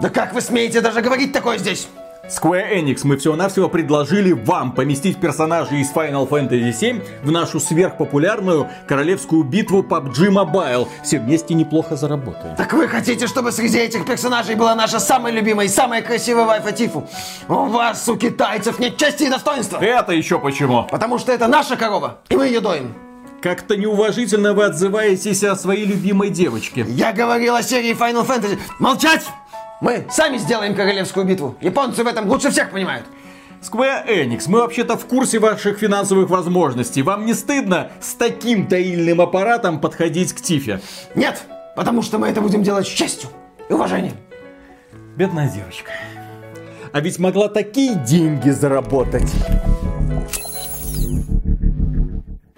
Да как вы смеете даже говорить такое здесь? Square Enix мы всего-навсего предложили вам поместить персонажей из Final Fantasy VII в нашу сверхпопулярную королевскую битву PUBG Mobile. Все вместе неплохо заработаем. Так вы хотите, чтобы среди этих персонажей была наша самая любимая и самая красивая вайфа Тифу? У вас, у китайцев, нет чести и достоинства. Это еще почему? Потому что это наша корова, и мы ее доим. Как-то неуважительно вы отзываетесь о своей любимой девочке. Я говорил о серии Final Fantasy. Молчать! Мы сами сделаем королевскую битву. Японцы в этом лучше всех понимают. Square Enix, мы вообще-то в курсе ваших финансовых возможностей. Вам не стыдно с таким таильным аппаратом подходить к Тифе? Нет, потому что мы это будем делать с честью и уважением. Бедная девочка. А ведь могла такие деньги заработать.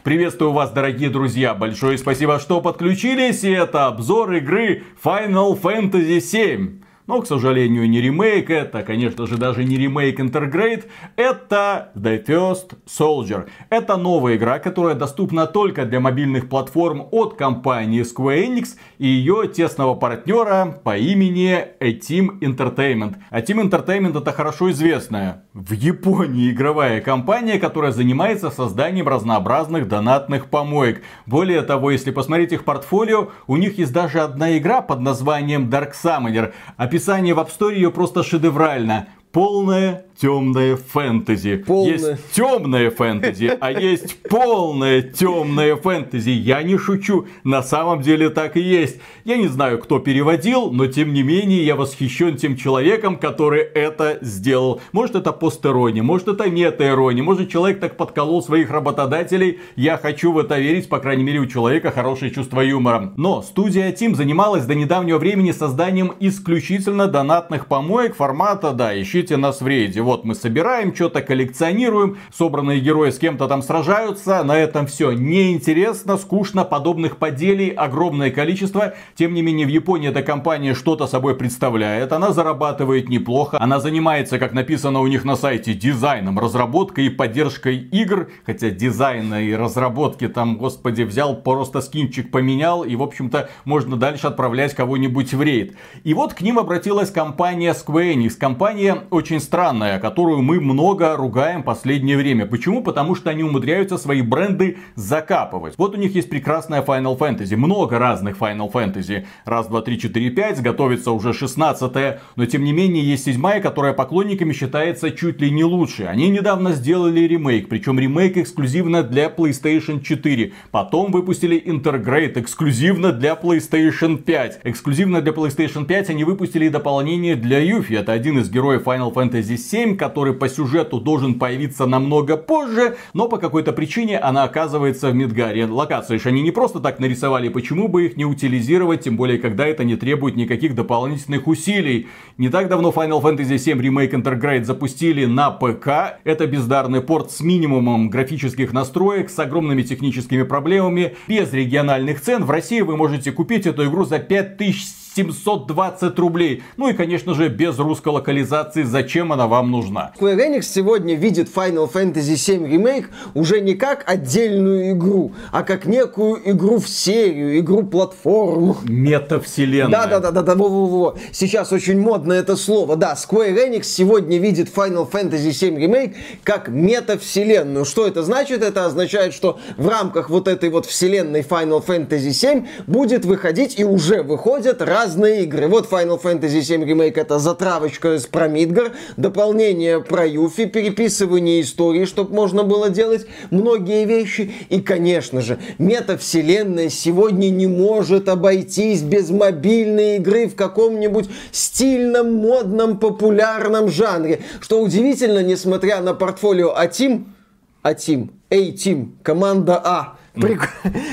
Приветствую вас, дорогие друзья. Большое спасибо, что подключились. И это обзор игры Final Fantasy VII. Но, к сожалению, не ремейк это, конечно же, даже не ремейк Intergrade, это The First Soldier. Это новая игра, которая доступна только для мобильных платформ от компании Square Enix и ее тесного партнера по имени A-Team Entertainment. A-Team Entertainment это хорошо известная в Японии игровая компания, которая занимается созданием разнообразных донатных помоек. Более того, если посмотреть их портфолио, у них есть даже одна игра под названием Dark Summoner. Описание в App Store ее просто шедеврально. Полная темное фэнтези. Полное. Есть темное фэнтези, а есть полное темное фэнтези. Я не шучу, на самом деле так и есть. Я не знаю, кто переводил, но тем не менее я восхищен тем человеком, который это сделал. Может это постерония, может это метаирония, может человек так подколол своих работодателей. Я хочу в это верить, по крайней мере у человека хорошее чувство юмора. Но студия Team занималась до недавнего времени созданием исключительно донатных помоек формата, да, ищите нас в рейде вот мы собираем, что-то коллекционируем, собранные герои с кем-то там сражаются, на этом все неинтересно, скучно, подобных поделий огромное количество. Тем не менее, в Японии эта компания что-то собой представляет, она зарабатывает неплохо, она занимается, как написано у них на сайте, дизайном, разработкой и поддержкой игр, хотя дизайна и разработки там, господи, взял просто скинчик поменял, и, в общем-то, можно дальше отправлять кого-нибудь в рейд. И вот к ним обратилась компания Square Enix, компания очень странная, которую мы много ругаем последнее время. Почему? Потому что они умудряются свои бренды закапывать. Вот у них есть прекрасная Final Fantasy, много разных Final Fantasy. Раз, два, три, четыре, пять, готовится уже 16 но тем не менее есть седьмая, которая поклонниками считается чуть ли не лучше. Они недавно сделали ремейк, причем ремейк эксклюзивно для PlayStation 4. Потом выпустили Intergrade эксклюзивно для PlayStation 5. Эксклюзивно для PlayStation 5 они выпустили дополнение для Юфи. Это один из героев Final Fantasy 7, 7, который по сюжету должен появиться намного позже, но по какой-то причине она оказывается в Мидгаре. Локации же они не просто так нарисовали, почему бы их не утилизировать, тем более, когда это не требует никаких дополнительных усилий. Не так давно Final Fantasy VII Remake Intergrade запустили на ПК. Это бездарный порт с минимумом графических настроек, с огромными техническими проблемами, без региональных цен. В России вы можете купить эту игру за 5000 720 рублей. Ну и, конечно же, без русской локализации, зачем она вам нужна. Square Enix сегодня видит Final Fantasy VII Remake уже не как отдельную игру, а как некую игру в серию, игру-платформу. Метавселенная. Да-да-да-да, во-во-во. Сейчас очень модно это слово. Да, Square Enix сегодня видит Final Fantasy VII Remake как метавселенную. Что это значит? Это означает, что в рамках вот этой вот вселенной Final Fantasy VII будет выходить и уже выходят раз разные игры. Вот Final Fantasy VII Remake это затравочка с про Мидгар, дополнение про Юфи, переписывание истории, чтобы можно было делать многие вещи. И, конечно же, метавселенная сегодня не может обойтись без мобильной игры в каком-нибудь стильном, модном, популярном жанре. Что удивительно, несмотря на портфолио А-Тим, А-Тим, A-Team, команда А, Прик...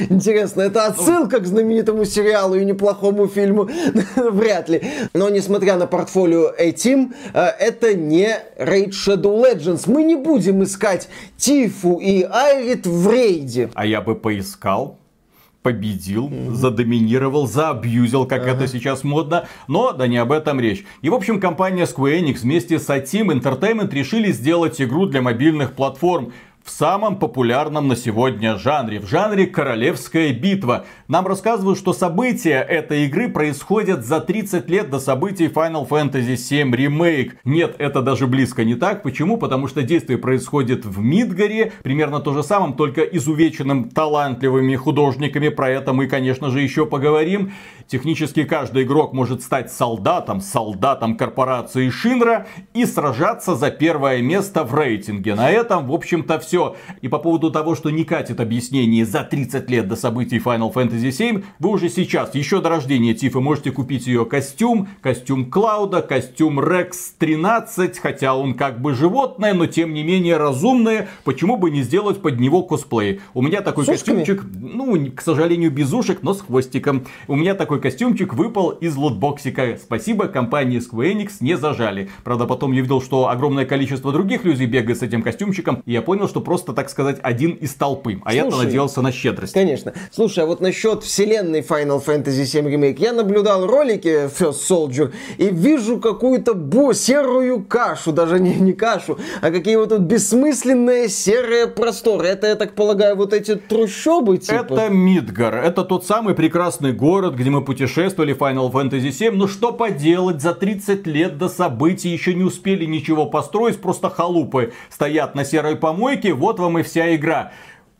Интересно, это отсылка к знаменитому сериалу и неплохому фильму? Вряд ли. Но несмотря на портфолио A-Team, э, это не Raid Shadow Legends. Мы не будем искать Тифу и Айрит в рейде. А я бы поискал победил, mm-hmm. задоминировал, заабьюзил, как uh-huh. это сейчас модно, но да не об этом речь. И в общем компания Square Enix вместе с A-Team Entertainment решили сделать игру для мобильных платформ в самом популярном на сегодня жанре, в жанре Королевская битва. Нам рассказывают, что события этой игры происходят за 30 лет до событий Final Fantasy VII Remake. Нет, это даже близко не так. Почему? Потому что действие происходит в Мидгаре, примерно то же самое, только изувеченным талантливыми художниками. Про это мы, конечно же, еще поговорим. Технически каждый игрок может стать солдатом, солдатом корпорации Шинра и сражаться за первое место в рейтинге. На этом, в общем-то, все. И по поводу того, что не катит объяснение за 30 лет до событий Final Fantasy VII, вы уже сейчас, еще до рождения Тифы, можете купить ее костюм, костюм Клауда, костюм Рекс 13, хотя он как бы животное, но тем не менее разумное. Почему бы не сделать под него косплей? У меня такой костюмчик, ну, к сожалению, без ушек, но с хвостиком. У меня такой костюмчик выпал из лутбоксика. Спасибо, компании Square Enix не зажали. Правда, потом я видел, что огромное количество других людей бегает с этим костюмчиком, и я понял, что просто, так сказать, один из толпы. А я-то надеялся на щедрость. Конечно. Слушай, а вот насчет вселенной Final Fantasy VII Remake, я наблюдал ролики First Soldier и вижу какую-то бо серую кашу, даже не, не кашу, а какие вот тут бессмысленные серые просторы. Это, я так полагаю, вот эти трущобы типа? Это Мидгар. Это тот самый прекрасный город, где мы путешествовали в Final Fantasy 7. Ну что поделать, за 30 лет до событий еще не успели ничего построить, просто халупы стоят на серой помойке, вот вам и вся игра.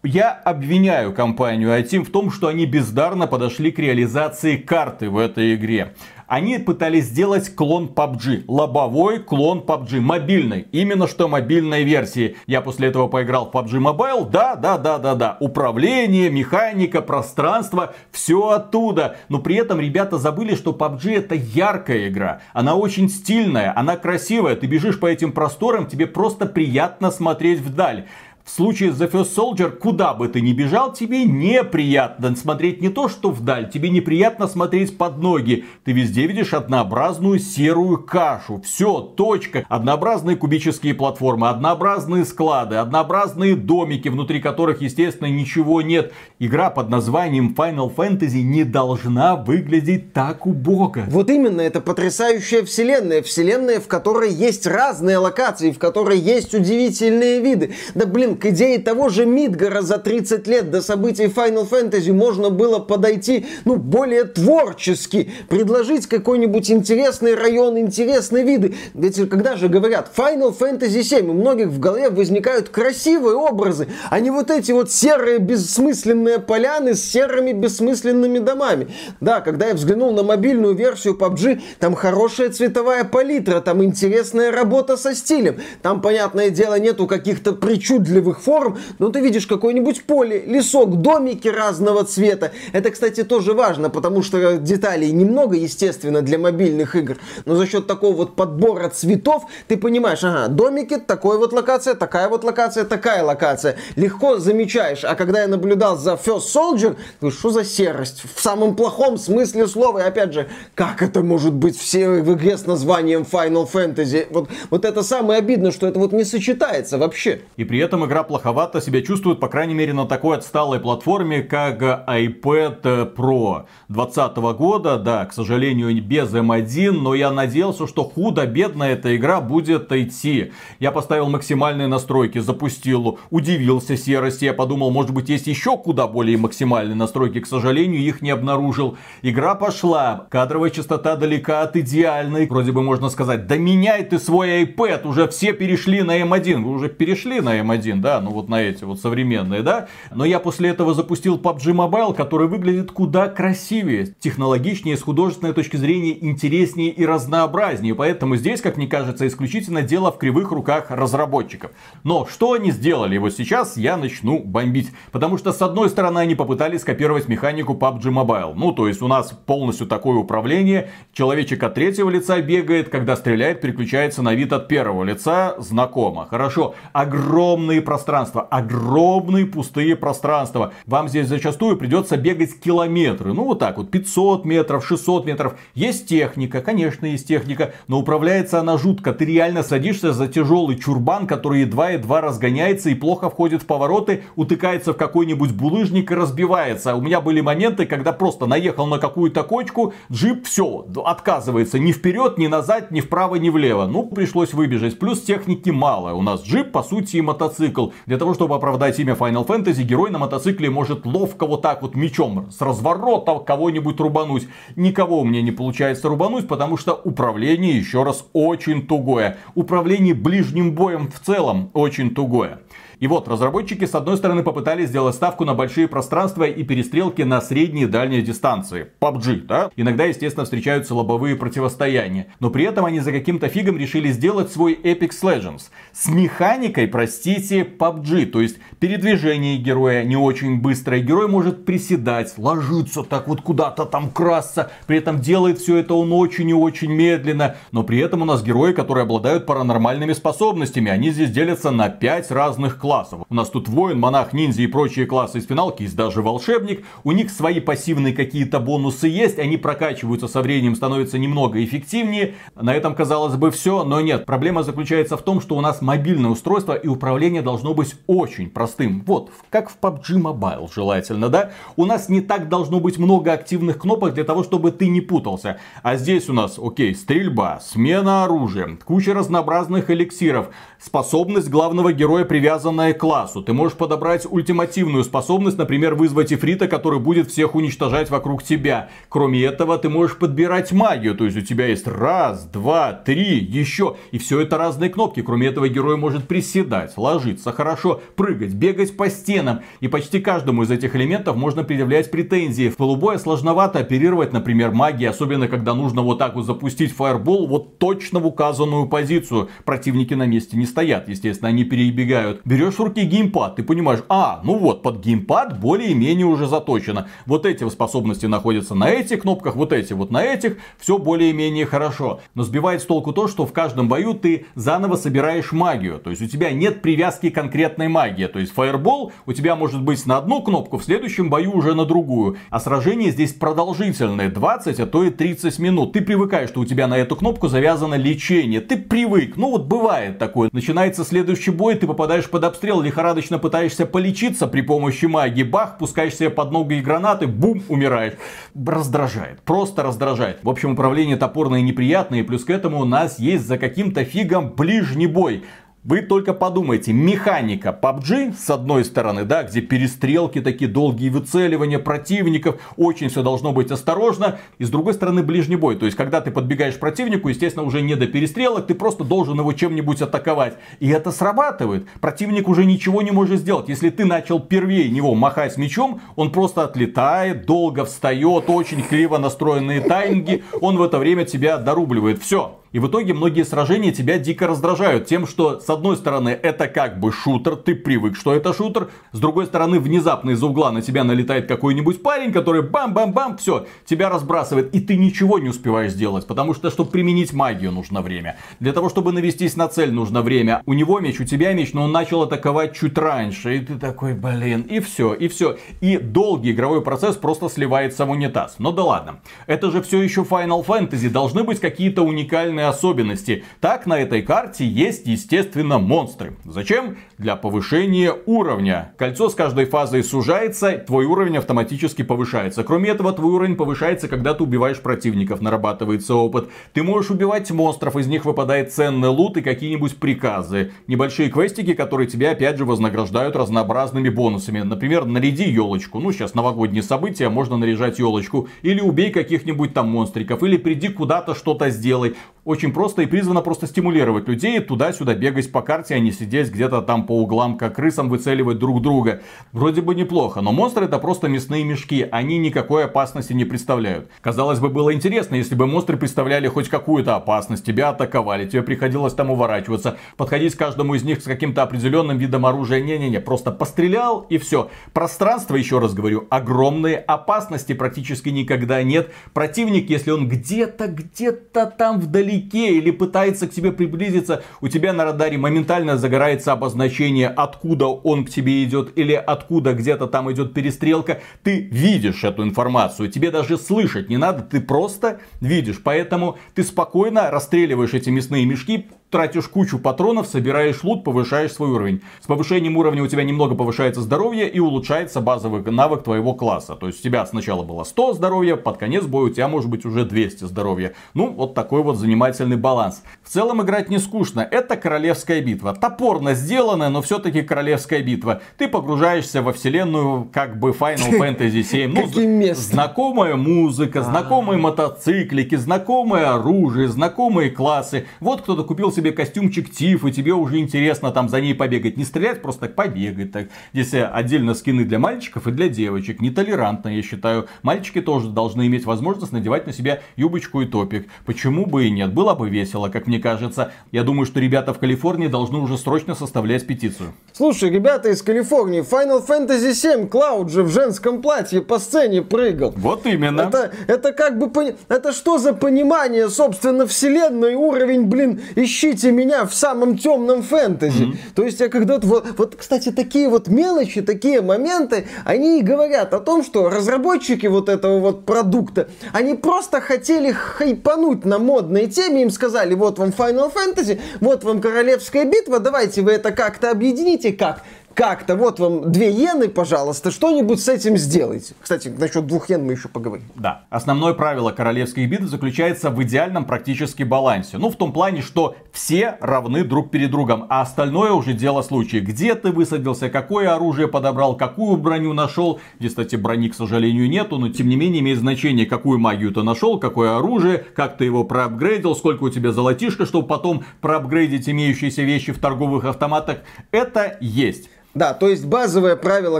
Я обвиняю компанию iTeam в том, что они бездарно подошли к реализации карты в этой игре. Они пытались сделать клон PUBG. Лобовой клон PUBG. Мобильный. Именно что мобильной версии. Я после этого поиграл в PUBG Mobile. Да, да, да, да, да. Управление, механика, пространство. Все оттуда. Но при этом ребята забыли, что PUBG это яркая игра. Она очень стильная, она красивая. Ты бежишь по этим просторам, тебе просто приятно смотреть вдаль. В случае The First Soldier, куда бы ты ни бежал, тебе неприятно смотреть не то, что вдаль, тебе неприятно смотреть под ноги. Ты везде видишь однообразную серую кашу. Все, точка. Однообразные кубические платформы, однообразные склады, однообразные домики, внутри которых, естественно, ничего нет. Игра под названием Final Fantasy не должна выглядеть так убого. Вот именно, это потрясающая вселенная. Вселенная, в которой есть разные локации, в которой есть удивительные виды. Да блин, к идее того же Мидгара за 30 лет до событий Final Fantasy можно было подойти, ну, более творчески, предложить какой-нибудь интересный район, интересные виды. Ведь когда же говорят Final Fantasy 7, у многих в голове возникают красивые образы, а не вот эти вот серые бессмысленные поляны с серыми бессмысленными домами. Да, когда я взглянул на мобильную версию PUBG, там хорошая цветовая палитра, там интересная работа со стилем, там, понятное дело, нету каких-то причудливых красивых форм, но ты видишь какое-нибудь поле, лесок, домики разного цвета. Это, кстати, тоже важно, потому что деталей немного, естественно, для мобильных игр, но за счет такого вот подбора цветов ты понимаешь, ага, домики, такой вот локация, такая вот локация, такая локация. Легко замечаешь. А когда я наблюдал за First Soldier, ну что за серость? В самом плохом смысле слова. И опять же, как это может быть все в игре с названием Final Fantasy? Вот, вот это самое обидно, что это вот не сочетается вообще. И при этом игра плоховато себя чувствует, по крайней мере, на такой отсталой платформе, как iPad Pro 2020 года. Да, к сожалению, без M1, но я надеялся, что худо-бедно эта игра будет идти. Я поставил максимальные настройки, запустил, удивился серости. Я подумал, может быть, есть еще куда более максимальные настройки. К сожалению, их не обнаружил. Игра пошла. Кадровая частота далека от идеальной. Вроде бы можно сказать, да меняй ты свой iPad. Уже все перешли на M1. Вы уже перешли на M1, да, ну вот на эти вот современные, да. Но я после этого запустил PUBG Mobile, который выглядит куда красивее, технологичнее, с художественной точки зрения интереснее и разнообразнее. Поэтому здесь, как мне кажется, исключительно дело в кривых руках разработчиков. Но что они сделали? Вот сейчас я начну бомбить. Потому что, с одной стороны, они попытались скопировать механику PUBG Mobile. Ну, то есть у нас полностью такое управление. Человечек от третьего лица бегает, когда стреляет, переключается на вид от первого лица. Знакомо. Хорошо. Огромные пространства, огромные пустые пространства. Вам здесь зачастую придется бегать километры. Ну вот так вот, 500 метров, 600 метров. Есть техника, конечно, есть техника, но управляется она жутко. Ты реально садишься за тяжелый чурбан, который едва-едва разгоняется и плохо входит в повороты, утыкается в какой-нибудь булыжник и разбивается. У меня были моменты, когда просто наехал на какую-то кочку, джип все, отказывается ни вперед, ни назад, ни вправо, ни влево. Ну, пришлось выбежать. Плюс техники мало. У нас джип, по сути, и мотоцикл. Предложил. Для того, чтобы оправдать имя Final Fantasy, герой на мотоцикле может ловко вот так вот мечом с разворота кого-нибудь рубануть. Никого меня не получается рубануть, потому что управление, еще раз, очень тугое. Управление ближним боем в целом очень тугое. И вот, разработчики с одной стороны попытались сделать ставку на большие пространства и перестрелки на средние и дальние дистанции. PUBG, да? Иногда, естественно, встречаются лобовые противостояния. Но при этом они за каким-то фигом решили сделать свой Apex Legends. С механикой, простите, PUBG. То есть, передвижение героя не очень быстрое. Герой может приседать, ложиться так вот куда-то там красться. При этом делает все это он очень и очень медленно. Но при этом у нас герои, которые обладают паранормальными способностями. Они здесь делятся на 5 разных классов. У нас тут воин, монах, ниндзя и прочие классы из финалки, есть даже волшебник. У них свои пассивные какие-то бонусы есть, они прокачиваются со временем, становятся немного эффективнее. На этом, казалось бы, все, но нет. Проблема заключается в том, что у нас мобильное устройство и управление должно быть очень простым. Вот, как в PUBG Mobile желательно, да? У нас не так должно быть много активных кнопок для того, чтобы ты не путался. А здесь у нас, окей, стрельба, смена оружия, куча разнообразных эликсиров, способность главного героя привязана к классу. Ты можешь подобрать ультимативную способность, например, вызвать Ифрита, который будет всех уничтожать вокруг тебя. Кроме этого, ты можешь подбирать магию, то есть у тебя есть раз, два, три, еще. И все это разные кнопки. Кроме этого, герой может приседать, ложиться хорошо, прыгать, бегать по стенам. И почти каждому из этих элементов можно предъявлять претензии. В полубое сложновато оперировать, например, магией, особенно когда нужно вот так вот запустить фаербол вот точно в указанную позицию. Противники на месте не стоят, естественно, они перебегают. Берешь берешь в руки геймпад, ты понимаешь, а, ну вот, под геймпад более-менее уже заточено. Вот эти способности находятся на этих кнопках, вот эти вот на этих, все более-менее хорошо. Но сбивает с толку то, что в каждом бою ты заново собираешь магию. То есть у тебя нет привязки конкретной магии. То есть фаербол у тебя может быть на одну кнопку, в следующем бою уже на другую. А сражение здесь продолжительное, 20, а то и 30 минут. Ты привыкаешь, что у тебя на эту кнопку завязано лечение. Ты привык. Ну вот бывает такое. Начинается следующий бой, ты попадаешь под обстрел, лихорадочно пытаешься полечиться при помощи магии, бах, пускаешь себе под ноги гранаты, бум, умираешь. Раздражает, просто раздражает. В общем, управление топорное неприятное, и плюс к этому у нас есть за каким-то фигом ближний бой. Вы только подумайте, механика PUBG, с одной стороны, да, где перестрелки, такие долгие выцеливания противников, очень все должно быть осторожно, и с другой стороны ближний бой, то есть когда ты подбегаешь противнику, естественно, уже не до перестрелок, ты просто должен его чем-нибудь атаковать, и это срабатывает, противник уже ничего не может сделать, если ты начал первее него махать мечом, он просто отлетает, долго встает, очень криво настроенные тайминги, он в это время тебя дорубливает, все, и в итоге многие сражения тебя дико раздражают тем, что с одной стороны это как бы шутер, ты привык, что это шутер. С другой стороны внезапно из-за угла на тебя налетает какой-нибудь парень, который бам-бам-бам, все, тебя разбрасывает. И ты ничего не успеваешь сделать, потому что, чтобы применить магию, нужно время. Для того, чтобы навестись на цель, нужно время. У него меч, у тебя меч, но он начал атаковать чуть раньше. И ты такой, блин, и все, и все. И долгий игровой процесс просто сливается в унитаз. Но да ладно. Это же все еще Final Fantasy. Должны быть какие-то уникальные особенности. Так на этой карте есть, естественно, монстры. Зачем? Для повышения уровня. Кольцо с каждой фазой сужается, твой уровень автоматически повышается. Кроме этого, твой уровень повышается, когда ты убиваешь противников, нарабатывается опыт. Ты можешь убивать монстров, из них выпадает ценный лут и какие-нибудь приказы. Небольшие квестики, которые тебя опять же вознаграждают разнообразными бонусами. Например, наряди елочку. Ну, сейчас новогодние события, можно наряжать елочку. Или убей каких-нибудь там монстриков. Или приди куда-то что-то сделай очень просто и призвано просто стимулировать людей туда-сюда бегать по карте, а не сидеть где-то там по углам, как крысам выцеливать друг друга. Вроде бы неплохо, но монстры это просто мясные мешки, они никакой опасности не представляют. Казалось бы, было интересно, если бы монстры представляли хоть какую-то опасность, тебя атаковали, тебе приходилось там уворачиваться, подходить к каждому из них с каким-то определенным видом оружия. Не-не-не, просто пострелял и все. Пространство, еще раз говорю, огромные, опасности практически никогда нет. Противник, если он где-то, где-то там вдали вдалеке или пытается к тебе приблизиться, у тебя на радаре моментально загорается обозначение, откуда он к тебе идет или откуда где-то там идет перестрелка. Ты видишь эту информацию, тебе даже слышать не надо, ты просто видишь. Поэтому ты спокойно расстреливаешь эти мясные мешки, тратишь кучу патронов, собираешь лут, повышаешь свой уровень. С повышением уровня у тебя немного повышается здоровье и улучшается базовый навык твоего класса. То есть у тебя сначала было 100 здоровья, под конец боя у тебя может быть уже 200 здоровья. Ну, вот такой вот занимательный баланс. В целом играть не скучно. Это королевская битва. Топорно сделанная, но все-таки королевская битва. Ты погружаешься во вселенную как бы Final Fantasy 7. Ну, знакомая музыка, знакомые мотоциклики, знакомое оружие, знакомые классы. Вот кто-то купил себе костюмчик Тиф, и тебе уже интересно там за ней побегать. Не стрелять, просто так побегать. Так. Здесь отдельно скины для мальчиков и для девочек. Нетолерантно, я считаю. Мальчики тоже должны иметь возможность надевать на себя юбочку и топик. Почему бы и нет? Было бы весело, как мне кажется. Я думаю, что ребята в Калифорнии должны уже срочно составлять петицию. Слушай, ребята из Калифорнии, Final Fantasy 7 Клауд же в женском платье по сцене прыгал. Вот именно. Это, это как бы, это что за понимание, собственно, вселенной, уровень, блин, ищите меня в самом темном фэнтези. Mm-hmm. То есть я когда-то, вот, вот, кстати, такие вот мелочи, такие моменты, они и говорят о том, что разработчики вот этого вот продукта, они просто хотели хайпануть на модной теме, им сказали, вот вам Final Fantasy, вот вам Королевская битва, давайте вы это как-то объедините, как? Как-то, вот вам две иены, пожалуйста, что-нибудь с этим сделайте. Кстати, насчет двух йен мы еще поговорим. Да. Основное правило королевских битв заключается в идеальном практически балансе. Ну, в том плане, что все равны друг перед другом, а остальное уже дело случая. Где ты высадился, какое оружие подобрал, какую броню нашел. Здесь, кстати, брони, к сожалению, нету, но тем не менее имеет значение, какую магию ты нашел, какое оружие, как ты его проапгрейдил, сколько у тебя золотишко, чтобы потом проапгрейдить имеющиеся вещи в торговых автоматах. Это есть. Да, то есть базовое правило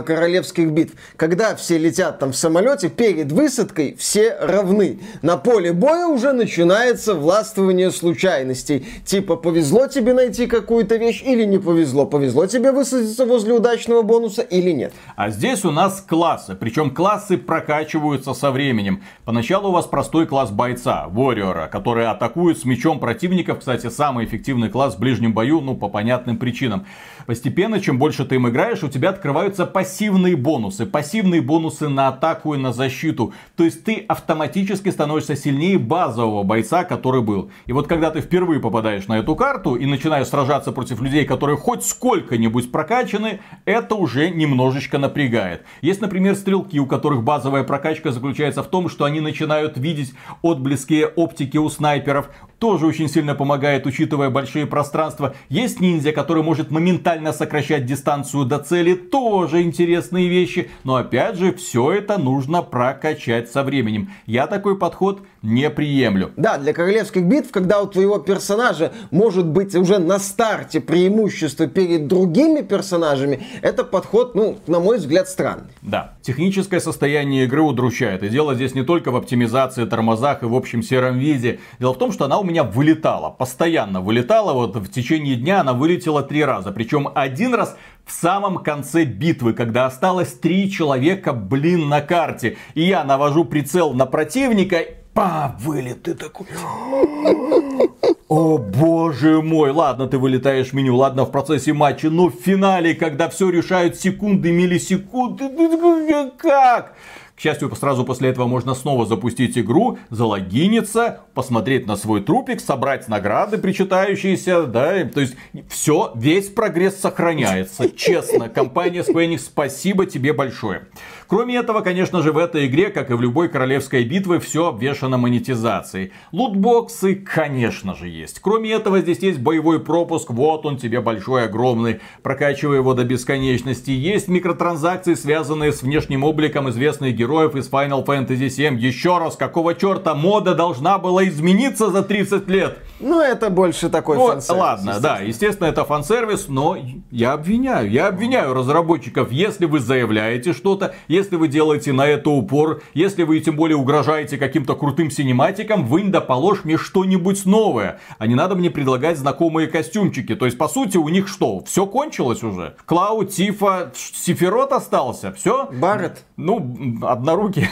королевских битв. Когда все летят там в самолете, перед высадкой все равны. На поле боя уже начинается властвование случайностей. Типа, повезло тебе найти какую-то вещь или не повезло. Повезло тебе высадиться возле удачного бонуса или нет. А здесь у нас классы. Причем классы прокачиваются со временем. Поначалу у вас простой класс бойца, Warrior, который атакует с мечом противников. Кстати, самый эффективный класс в ближнем бою, ну, по понятным причинам. Постепенно, чем больше ты им играешь, у тебя открываются пассивные бонусы. Пассивные бонусы на атаку и на защиту. То есть ты автоматически становишься сильнее базового бойца, который был. И вот когда ты впервые попадаешь на эту карту и начинаешь сражаться против людей, которые хоть сколько-нибудь прокачаны, это уже немножечко напрягает. Есть, например, стрелки, у которых базовая прокачка заключается в том, что они начинают видеть отблески оптики у снайперов. Тоже очень сильно помогает, учитывая большие пространства. Есть ниндзя, который может моментально сокращать дистанцию до цели, тоже интересные вещи. Но опять же, все это нужно прокачать со временем. Я такой подход не приемлю. Да, для королевских битв, когда у твоего персонажа может быть уже на старте преимущество перед другими персонажами, это подход, ну, на мой взгляд, странный. Да, техническое состояние игры удручает. И дело здесь не только в оптимизации, тормозах и в общем сером виде. Дело в том, что она у меня вылетала, постоянно вылетала. Вот в течение дня она вылетела три раза. Причем один раз в самом конце битвы, когда осталось три человека, блин, на карте. И я навожу прицел на противника, па, вылет, ты такой... О боже мой, ладно, ты вылетаешь в меню, ладно, в процессе матча, но в финале, когда все решают секунды, миллисекунды, как? К счастью, сразу после этого можно снова запустить игру, залогиниться, посмотреть на свой трупик, собрать награды причитающиеся, да, то есть все, весь прогресс сохраняется. Честно, компания Square Enix, спасибо тебе большое. Кроме этого, конечно же, в этой игре, как и в любой королевской битве, все обвешано монетизацией. Лутбоксы, конечно же, есть. Кроме этого, здесь есть боевой пропуск, вот он тебе большой, огромный, прокачивая его до бесконечности. Есть микротранзакции, связанные с внешним обликом известных героев из Final Fantasy 7. Еще раз, какого черта мода должна была измениться за 30 лет? Ну, это больше такой ну, фан-сервис. Ладно, да, естественно, это фан-сервис, но я обвиняю, я обвиняю разработчиков, если вы заявляете что-то, если вы делаете на это упор, если вы тем более угрожаете каким-то крутым синематикам, вы да положь мне что-нибудь новое. А не надо мне предлагать знакомые костюмчики. То есть, по сути, у них что, все кончилось уже? Клауд, Тифа, Сиферот остался, все? Барретт. Ну, однорукий.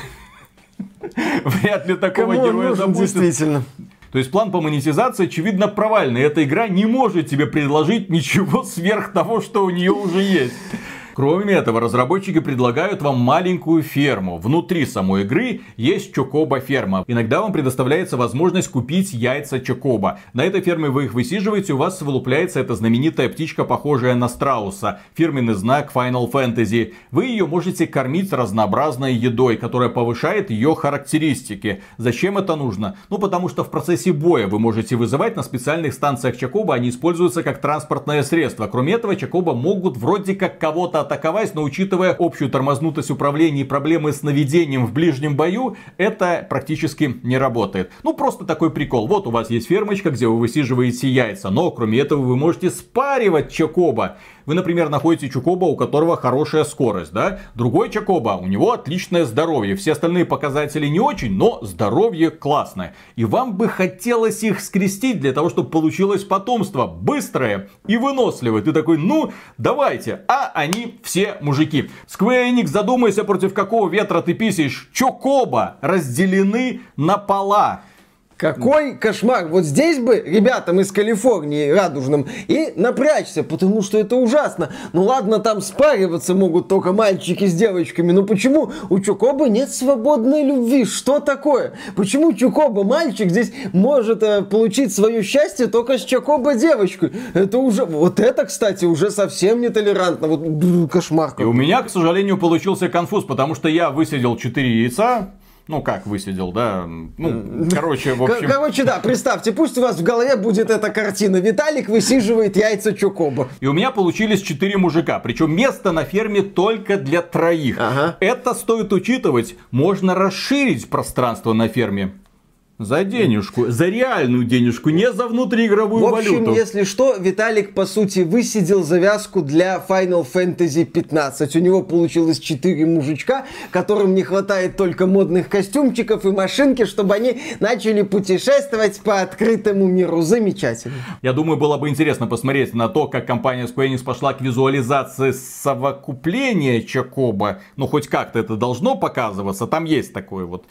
Вряд ли такого Кому героя запустят. Действительно. То есть план по монетизации очевидно провальный. Эта игра не может тебе предложить ничего сверх того, что у нее уже есть. Кроме этого, разработчики предлагают вам маленькую ферму. Внутри самой игры есть Чокоба ферма. Иногда вам предоставляется возможность купить яйца Чокоба. На этой ферме вы их высиживаете, у вас вылупляется эта знаменитая птичка, похожая на страуса. Фирменный знак Final Fantasy. Вы ее можете кормить разнообразной едой, которая повышает ее характеристики. Зачем это нужно? Ну, потому что в процессе боя вы можете вызывать на специальных станциях Чакоба, они используются как транспортное средство. Кроме этого, Чакоба могут вроде как кого-то атаковать, но учитывая общую тормознутость управления и проблемы с наведением в ближнем бою, это практически не работает. Ну, просто такой прикол. Вот у вас есть фермочка, где вы высиживаете яйца, но кроме этого вы можете спаривать Чакоба. Вы, например, находите Чукоба, у которого хорошая скорость, да? Другой Чакоба, у него отличное здоровье. Все остальные показатели не очень, но здоровье классное. И вам бы хотелось их скрестить для того, чтобы получилось потомство быстрое и выносливое. Ты такой, ну, давайте. А они все мужики. Square Enix, задумайся, против какого ветра ты писаешь. Чокоба разделены на пола. Какой кошмар. Вот здесь бы ребятам из Калифорнии радужным и напрячься, потому что это ужасно. Ну ладно, там спариваться могут только мальчики с девочками, но почему у Чукоба нет свободной любви? Что такое? Почему Чукоба мальчик здесь может э, получить свое счастье только с Чукоба девочкой? Это уже, вот это, кстати, уже совсем нетолерантно. Вот бррр, кошмар. И у меня, к сожалению, получился конфуз, потому что я высидел 4 яйца, ну, как высидел, да? Ну, короче, в общем... Короче, да, представьте, пусть у вас в голове будет эта картина. Виталик высиживает яйца Чукоба. И у меня получились четыре мужика. Причем место на ферме только для троих. Ага. Это стоит учитывать. Можно расширить пространство на ферме. За денежку, за реальную денежку, не за внутриигровую валюту. В общем, валюту. если что, Виталик, по сути, высидел завязку для Final Fantasy 15. У него получилось 4 мужичка, которым не хватает только модных костюмчиков и машинки, чтобы они начали путешествовать по открытому миру. Замечательно. Я думаю, было бы интересно посмотреть на то, как компания Square Enix пошла к визуализации совокупления Чакоба. Ну, хоть как-то это должно показываться. Там есть такое вот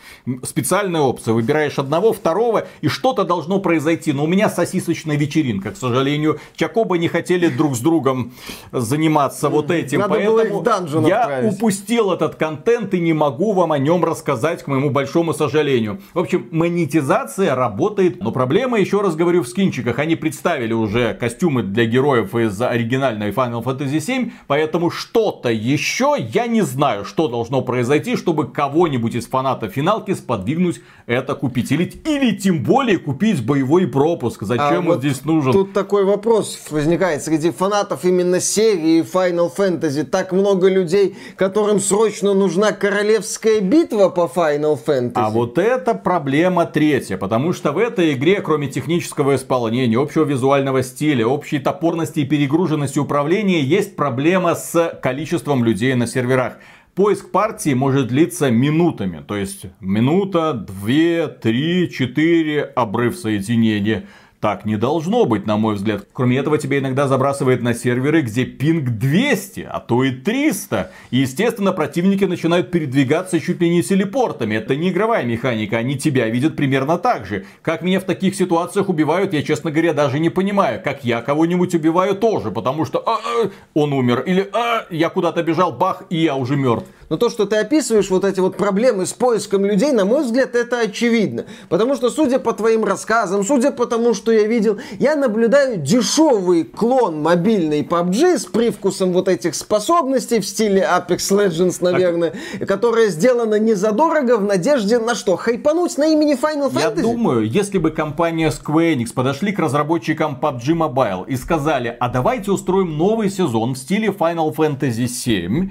специальная опция. Выбираешь одну одного, второго, и что-то должно произойти. Но у меня сосисочная вечеринка, к сожалению. Чакоба не хотели друг с другом заниматься вот этим. Надо поэтому я отправить. упустил этот контент и не могу вам о нем рассказать, к моему большому сожалению. В общем, монетизация работает, но проблема, еще раз говорю, в скинчиках. Они представили уже костюмы для героев из оригинальной Final Fantasy 7, поэтому что-то еще я не знаю, что должно произойти, чтобы кого-нибудь из фанатов финалки сподвигнуть это купить. Или или, или тем более купить боевой пропуск. Зачем а он вот здесь нужен? Тут такой вопрос возникает среди фанатов именно серии Final Fantasy. Так много людей, которым срочно нужна королевская битва по Final Fantasy. А вот это проблема третья. Потому что в этой игре, кроме технического исполнения, общего визуального стиля, общей топорности и перегруженности управления, есть проблема с количеством людей на серверах. Поиск партии может длиться минутами, то есть минута, две, три, четыре, обрыв соединения. Так не должно быть, на мой взгляд. Кроме этого, тебя иногда забрасывает на серверы, где пинг 200, а то и 300. И, естественно, противники начинают передвигаться чуть ли не телепортами. Это не игровая механика, они тебя видят примерно так же. Как меня в таких ситуациях убивают, я, честно говоря, даже не понимаю. Как я кого-нибудь убиваю тоже, потому что а, а, он умер. Или а, я куда-то бежал, бах, и я уже мертв. Но то, что ты описываешь, вот эти вот проблемы с поиском людей, на мой взгляд, это очевидно. Потому что, судя по твоим рассказам, судя по тому, что я видел, я наблюдаю дешевый клон мобильной PUBG с привкусом вот этих способностей в стиле Apex Legends, наверное, так... которая сделана не задорого в надежде на что? Хайпануть на имени Final Fantasy? Я думаю, если бы компания Square Enix подошли к разработчикам PUBG Mobile и сказали, а давайте устроим новый сезон в стиле Final Fantasy 7,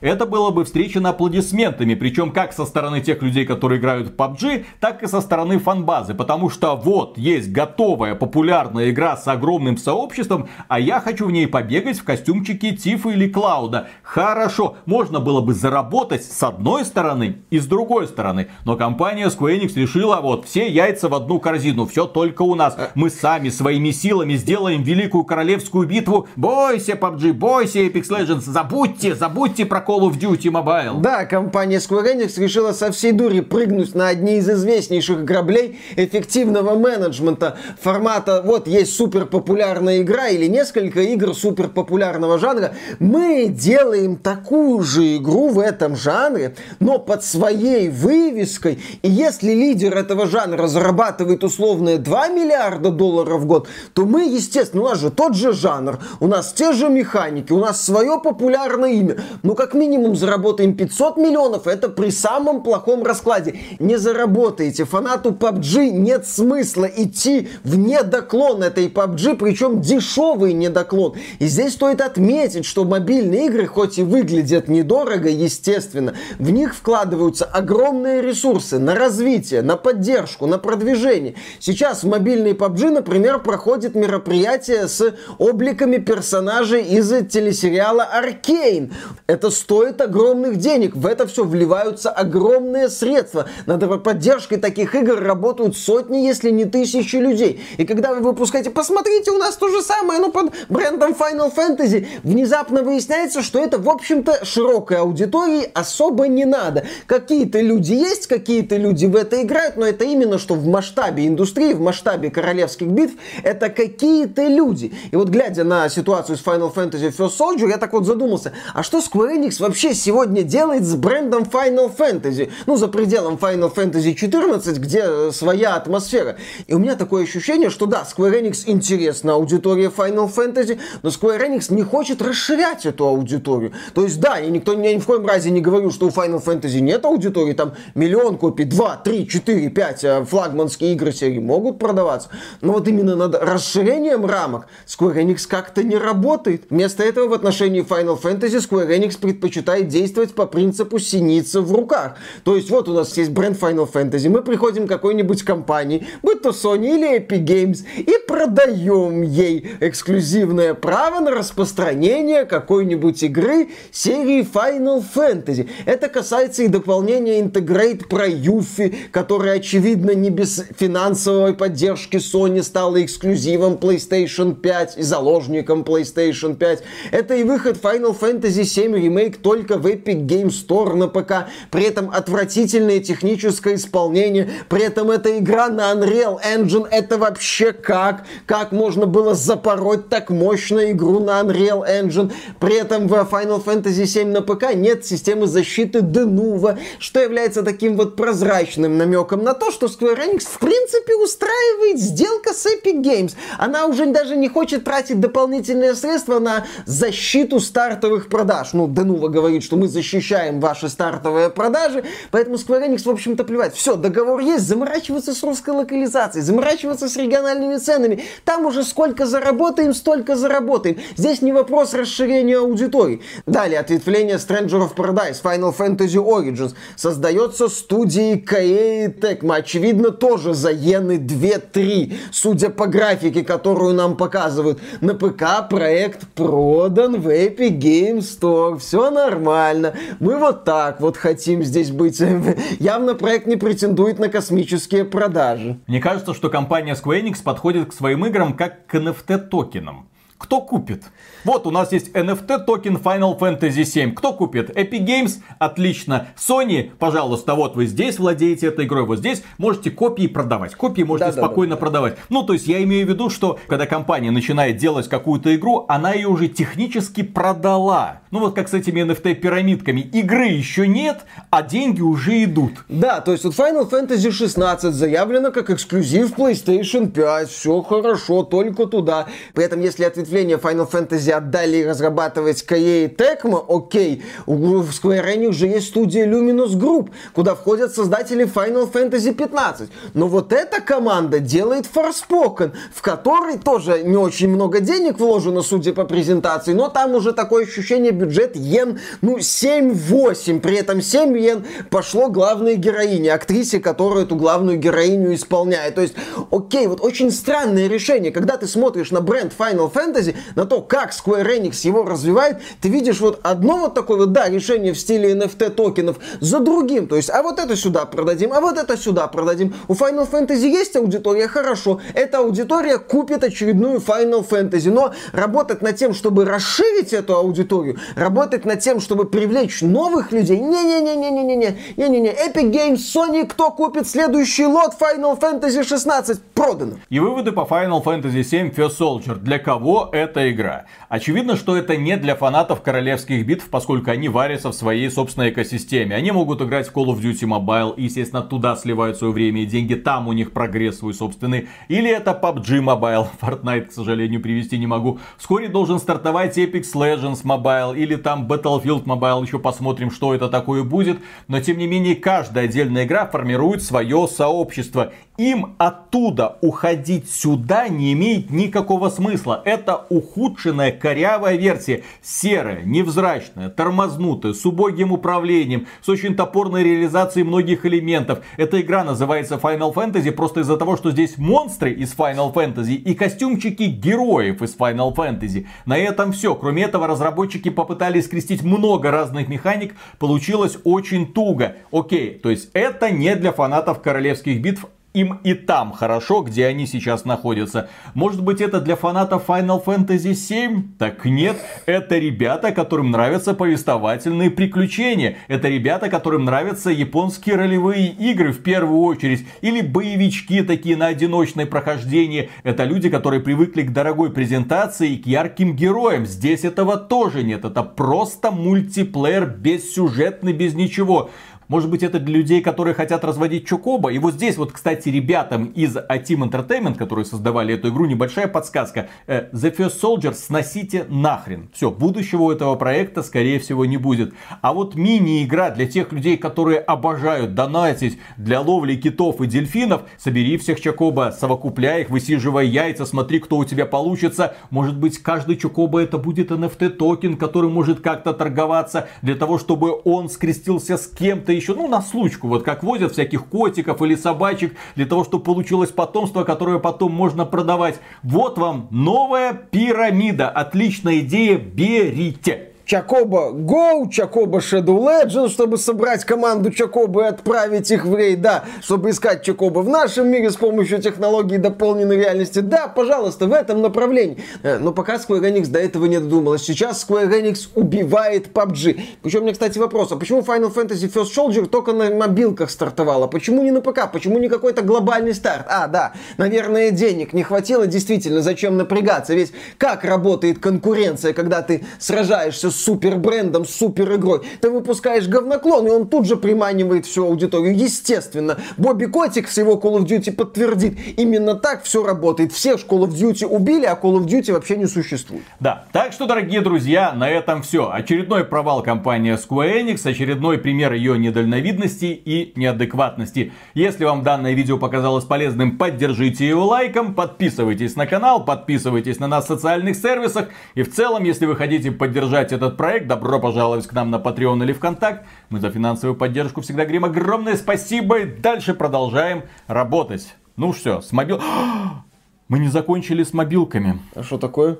это было бы встречено аплодисментами, причем как со стороны тех людей, которые играют в PUBG, так и со стороны фанбазы, потому что вот есть готовая популярная игра с огромным сообществом, а я хочу в ней побегать в костюмчике Тифа или Клауда. Хорошо, можно было бы заработать с одной стороны и с другой стороны, но компания Square Enix решила вот все яйца в одну корзину, все только у нас. Мы сами своими силами сделаем великую королевскую битву. Бойся PUBG, бойся Apex Legends, забудьте, забудьте про Call of Duty Mobile. Да, компания Square Enix решила со всей дури прыгнуть на одни из известнейших граблей эффективного менеджмента формата вот есть супер популярная игра или несколько игр супер популярного жанра. Мы делаем такую же игру в этом жанре, но под своей вывеской. И если лидер этого жанра зарабатывает условные 2 миллиарда долларов в год, то мы, естественно, у нас же тот же жанр, у нас те же механики, у нас свое популярное имя. Ну, как минимум, заработаем 500 миллионов, это при самом плохом раскладе. Не заработаете. Фанату PUBG нет смысла идти в недоклон этой PUBG, причем дешевый недоклон. И здесь стоит отметить, что мобильные игры, хоть и выглядят недорого, естественно, в них вкладываются огромные ресурсы на развитие, на поддержку, на продвижение. Сейчас в мобильной PUBG, например, проходит мероприятие с обликами персонажей из телесериала Аркейн. Это стоит огромных денег. В это все вливаются огромные средства. Над поддержкой таких игр работают сотни, если не тысячи людей. И когда вы выпускаете, посмотрите, у нас то же самое, но под брендом Final Fantasy, внезапно выясняется, что это, в общем-то, широкой аудитории особо не надо. Какие-то люди есть, какие-то люди в это играют, но это именно что в масштабе индустрии, в масштабе королевских битв, это какие-то люди. И вот глядя на ситуацию с Final Fantasy First Soldier, я так вот задумался, а что Square Enix вообще сегодня делает с брендом Final Fantasy? Ну, за пределом Final Fantasy 14, где своя атмосфера. И у меня такое ощущение, что да, Square Enix интересна аудитория Final Fantasy, но Square Enix не хочет расширять эту аудиторию. То есть да, я никто я ни в коем разе не говорю, что у Final Fantasy нет аудитории, там миллион копий, два, три, четыре, пять э, флагманские игры серии могут продаваться. Но вот именно над расширением рамок Square Enix как-то не работает. Вместо этого в отношении Final Fantasy Square Enix предпочитает действовать по принципу синицы в руках. То есть вот у нас есть бренд Final Fantasy, мы приходим к какой-нибудь компании, будь то Sony или Epic Games, и продаем ей эксклюзивное право на распространение какой-нибудь игры серии Final Fantasy. Это касается и дополнения Integrate про Юфи, которая, очевидно, не без финансовой поддержки Sony стала эксклюзивом PlayStation 5 и заложником PlayStation 5. Это и выход Final Fantasy 7 Remake только в Epic Game Store на ПК. При этом отвратительное техническое исполнение. При этом эта игра на Unreal Engine. Это вообще как? Как можно было запороть так мощную игру на Unreal Engine? При этом в Final Fantasy 7 на ПК нет системы защиты Denuvo, что является таким вот прозрачным намеком на то, что Square Enix в принципе устраивает сделка с Epic Games. Она уже даже не хочет тратить дополнительные средства на защиту стартовых продаж. Ну, Denuvo говорит, что мы защищаем ваши стартовые продажи, поэтому Square Enix, в общем-то, плевать. Все, договор есть, заморачиваться с русской локализацией, заморачиваться с региональными ценами. Там уже сколько заработаем, столько заработаем. Здесь не вопрос расширения аудитории. Далее, ответвление Stranger of Paradise, Final Fantasy Origins. Создается студией Kaei Tecmo. Очевидно, тоже за иены 2-3. Судя по графике, которую нам показывают. На ПК проект продан в Epic Game Store. Все нормально. Мы вот так вот хотим здесь быть. Явно проект не претендует на космические продажи. Мне кажется, что компания Square Enix подходит к своим играм как к NFT токенам. Кто купит? Вот у нас есть NFT токен Final Fantasy 7. Кто купит? Epic Games? Отлично. Sony? Пожалуйста, вот вы здесь владеете этой игрой, вот здесь можете копии продавать. Копии можете да, спокойно да, да. продавать. Ну, то есть я имею в виду, что когда компания начинает делать какую-то игру, она ее уже технически продала. Ну, вот как с этими NFT пирамидками. Игры еще нет, а деньги уже идут. Да, то есть вот Final Fantasy 16 заявлено как эксклюзив PlayStation 5. Все хорошо, только туда. При этом, если ответ ответвление Final Fantasy отдали разрабатывать Koei Tecmo, окей, у Square Enix уже есть студия Luminous Group, куда входят создатели Final Fantasy 15. Но вот эта команда делает Forspoken, в который тоже не очень много денег вложено, судя по презентации, но там уже такое ощущение бюджет йен, ну, 7-8, при этом 7 йен пошло главной героине, актрисе, которая эту главную героиню исполняет. То есть, окей, вот очень странное решение, когда ты смотришь на бренд Final Fantasy, Fantasy, на то, как Square Enix его развивает, ты видишь вот одно вот такое вот, да, решение в стиле NFT токенов за другим. То есть, а вот это сюда продадим, а вот это сюда продадим. У Final Fantasy есть аудитория, хорошо. Эта аудитория купит очередную Final Fantasy. Но работать над тем, чтобы расширить эту аудиторию, работать над тем, чтобы привлечь новых людей, не-не-не-не-не-не-не, не-не-не, Epic Games, Sony, кто купит следующий лот Final Fantasy 16? Продано. И выводы по Final Fantasy 7 First Soldier. Для кого эта игра? Очевидно, что это не для фанатов королевских битв, поскольку они варятся в своей собственной экосистеме. Они могут играть в Call of Duty Mobile, и, естественно, туда сливают свое время и деньги, там у них прогресс свой собственный. Или это PUBG Mobile, Fortnite, к сожалению, привести не могу. Вскоре должен стартовать Apex Legends Mobile, или там Battlefield Mobile, еще посмотрим, что это такое будет. Но, тем не менее, каждая отдельная игра формирует свое сообщество. Им оттуда уходить сюда не имеет никакого смысла. Это ухудшенная корявая версия. Серая, невзрачная, тормознутая, с убогим управлением, с очень топорной реализацией многих элементов. Эта игра называется Final Fantasy просто из-за того, что здесь монстры из Final Fantasy и костюмчики героев из Final Fantasy. На этом все. Кроме этого, разработчики попытались скрестить много разных механик. Получилось очень туго. Окей, то есть это не для фанатов королевских битв, им и там хорошо, где они сейчас находятся. Может быть это для фанатов Final Fantasy 7? Так нет, это ребята, которым нравятся повествовательные приключения. Это ребята, которым нравятся японские ролевые игры в первую очередь. Или боевички такие на одиночное прохождение. Это люди, которые привыкли к дорогой презентации и к ярким героям. Здесь этого тоже нет. Это просто мультиплеер бессюжетный, без ничего. Может быть, это для людей, которые хотят разводить Чокоба. И вот здесь вот, кстати, ребятам из A Team Entertainment, которые создавали эту игру, небольшая подсказка. Э, The First Soldier сносите нахрен. Все, будущего у этого проекта, скорее всего, не будет. А вот мини-игра для тех людей, которые обожают донатить для ловли китов и дельфинов, собери всех Чокоба, совокупляй их, высиживай яйца, смотри, кто у тебя получится. Может быть, каждый Чокоба это будет NFT токен, который может как-то торговаться для того, чтобы он скрестился с кем-то еще, ну, на случку, вот как возят всяких котиков или собачек, для того, чтобы получилось потомство, которое потом можно продавать. Вот вам новая пирамида. Отличная идея, берите. Чакоба Go, Чакоба Shadow Legends, чтобы собрать команду Чакоба и отправить их в рейд, да, чтобы искать Чакоба в нашем мире с помощью технологий дополненной реальности. Да, пожалуйста, в этом направлении. Э, но пока Square Enix до этого не додумалась. Сейчас Square Enix убивает PUBG. Причем меня, кстати, вопрос, а почему Final Fantasy First Soldier только на мобилках стартовала? Почему не на ПК? Почему не какой-то глобальный старт? А, да, наверное, денег не хватило. Действительно, зачем напрягаться? Ведь как работает конкуренция, когда ты сражаешься с супер брендом, супер игрой. Ты выпускаешь говноклон, и он тут же приманивает всю аудиторию. Естественно, Бобби Котик с его Call of Duty подтвердит. Именно так все работает. Все Call of Duty убили, а Call of Duty вообще не существует. Да, так что, дорогие друзья, на этом все. Очередной провал компании Square Enix, очередной пример ее недальновидности и неадекватности. Если вам данное видео показалось полезным, поддержите его лайком, подписывайтесь на канал, подписывайтесь на нас в социальных сервисах. И в целом, если вы хотите поддержать этот проект, добро пожаловать к нам на Patreon или ВКонтакт. Мы за финансовую поддержку всегда говорим огромное спасибо и дальше продолжаем работать. Ну все, с мобил... Мы не закончили с мобилками. А что такое?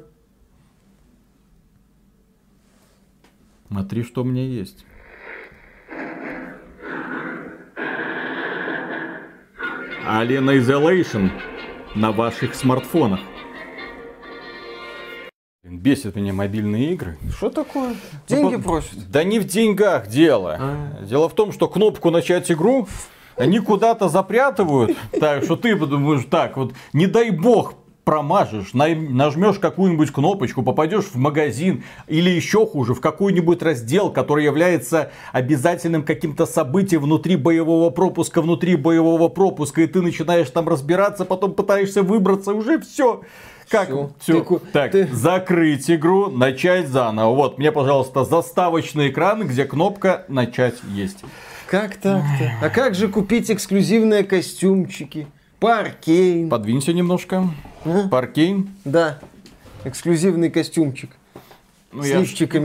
Смотри, что у меня есть. Alien Isolation на ваших смартфонах. Бесит меня мобильные игры. Что такое? Деньги ну, просят. Да не в деньгах дело. А. Дело в том, что кнопку начать игру они куда-то запрятывают, так что ты подумаешь, так вот, не дай бог промажешь, нажмешь какую-нибудь кнопочку, попадешь в магазин или еще хуже, в какой-нибудь раздел, который является обязательным каким-то событием внутри боевого пропуска, внутри боевого пропуска, и ты начинаешь там разбираться, потом пытаешься выбраться, уже все. Как? Все. Ты, так, ты... закрыть игру, начать заново. Вот, мне, пожалуйста, заставочный экран, где кнопка начать есть. Как так-то? А как же купить эксклюзивные костюмчики? Паркейн. Подвинься немножко. А? Паркейн. Да. Эксклюзивный костюмчик. Ну, с я...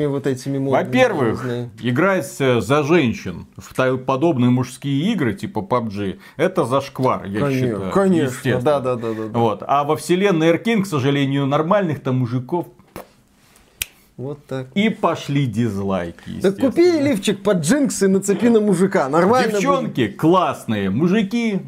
вот этими модными. Во-первых, играть за женщин в подобные мужские игры, типа PUBG, это зашквар, я конечно, считаю. Конечно, да, да, да, да. Вот. А во вселенной Эркин, к сожалению, нормальных там мужиков вот так. И пошли дизлайки. Да купи лифчик под джинксы, нацепи на мужика. Нормально. Девчонки будет. классные, мужики.